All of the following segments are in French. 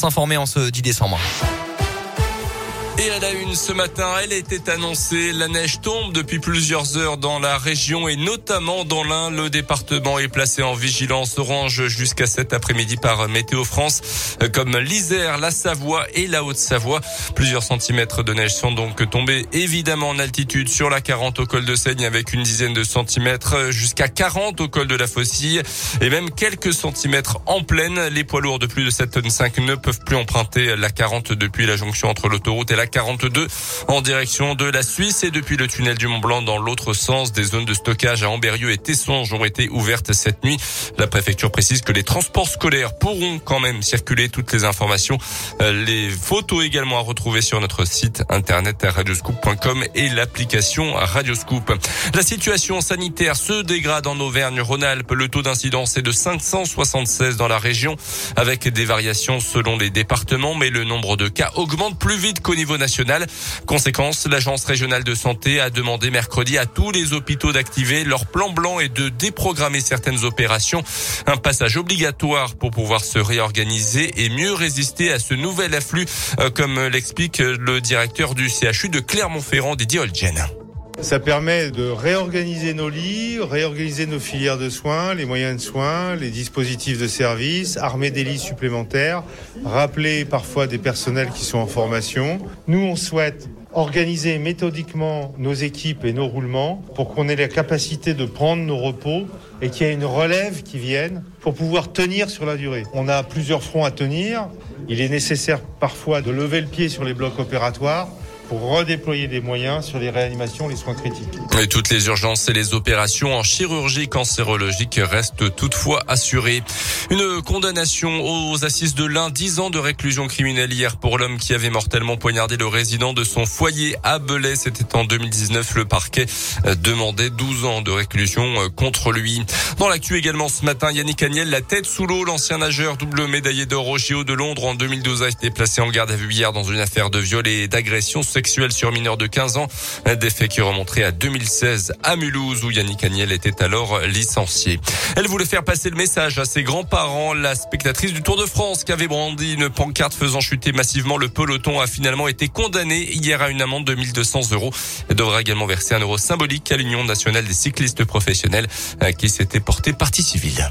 s'informer en ce 10 décembre. Et à la une ce matin, elle était annoncée. La neige tombe depuis plusieurs heures dans la région et notamment dans l'Ain. Le département est placé en vigilance orange jusqu'à cet après-midi par Météo France, comme l'Isère, la Savoie et la Haute-Savoie. Plusieurs centimètres de neige sont donc tombés évidemment en altitude sur la 40 au col de Seigne avec une dizaine de centimètres jusqu'à 40 au col de la Faucille et même quelques centimètres en pleine. Les poids lourds de plus de 7 tonnes 5 ne peuvent plus emprunter la 40 depuis la jonction entre l'autoroute et la 42 en direction de la Suisse et depuis le tunnel du Mont Blanc dans l'autre sens. Des zones de stockage à Amberieu et Tessonge ont été ouvertes cette nuit. La préfecture précise que les transports scolaires pourront quand même circuler. Toutes les informations, euh, les photos également à retrouver sur notre site internet radioscoop.com et l'application Radioscoop. La situation sanitaire se dégrade en Auvergne-Rhône-Alpes. Le taux d'incidence est de 576 dans la région avec des variations selon les départements, mais le nombre de cas augmente plus vite qu'au niveau Conséquence, l'agence régionale de santé a demandé mercredi à tous les hôpitaux d'activer leur plan blanc et de déprogrammer certaines opérations. Un passage obligatoire pour pouvoir se réorganiser et mieux résister à ce nouvel afflux, euh, comme l'explique le directeur du CHU de Clermont-Ferrand, Didier Olgen. Ça permet de réorganiser nos lits, réorganiser nos filières de soins, les moyens de soins, les dispositifs de service, armer des lits supplémentaires, rappeler parfois des personnels qui sont en formation. Nous, on souhaite organiser méthodiquement nos équipes et nos roulements pour qu'on ait la capacité de prendre nos repos et qu'il y ait une relève qui vienne pour pouvoir tenir sur la durée. On a plusieurs fronts à tenir. Il est nécessaire parfois de lever le pied sur les blocs opératoires pour redéployer des moyens sur les réanimations, les soins critiques. Et toutes les urgences et les opérations en chirurgie cancérologique restent toutefois assurées. Une condamnation aux assises de l'un, 10 ans de réclusion criminelle hier pour l'homme qui avait mortellement poignardé le résident de son foyer à Belay. C'était en 2019. Le parquet demandait 12 ans de réclusion contre lui. Dans l'actu également ce matin, Yannick Agnel, la tête sous l'eau, l'ancien nageur double médaillé d'or au JO de Londres en 2012 a été placé en garde à vue hier dans une affaire de viol et d'agression sexuelle sur mineur de 15 ans. Des faits qui remonteraient à 2016 à Mulhouse où Yannick Agnel était alors licencié. Elle voulait faire passer le message à ses grands-parents. La spectatrice du Tour de France qui avait brandi une pancarte faisant chuter massivement le peloton a finalement été condamnée hier à une amende de 1200 euros. Elle devra également verser un euro symbolique à l'Union nationale des cyclistes professionnels qui s'était porté partie civile.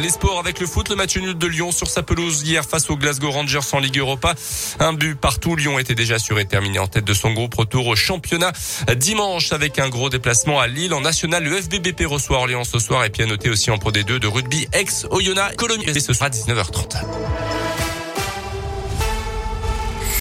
Les sports avec le foot, le match nul de Lyon sur sa pelouse hier face aux Glasgow Rangers en Ligue Europa. Un but partout. Lyon était déjà assuré terminé en tête de son groupe. Retour au championnat dimanche avec un gros déplacement à Lille. En national, le FBBP reçoit Orléans ce soir et puis à noter aussi en Pro D2 de rugby ex Oyonnax Cologne. Et ce sera à 19h30.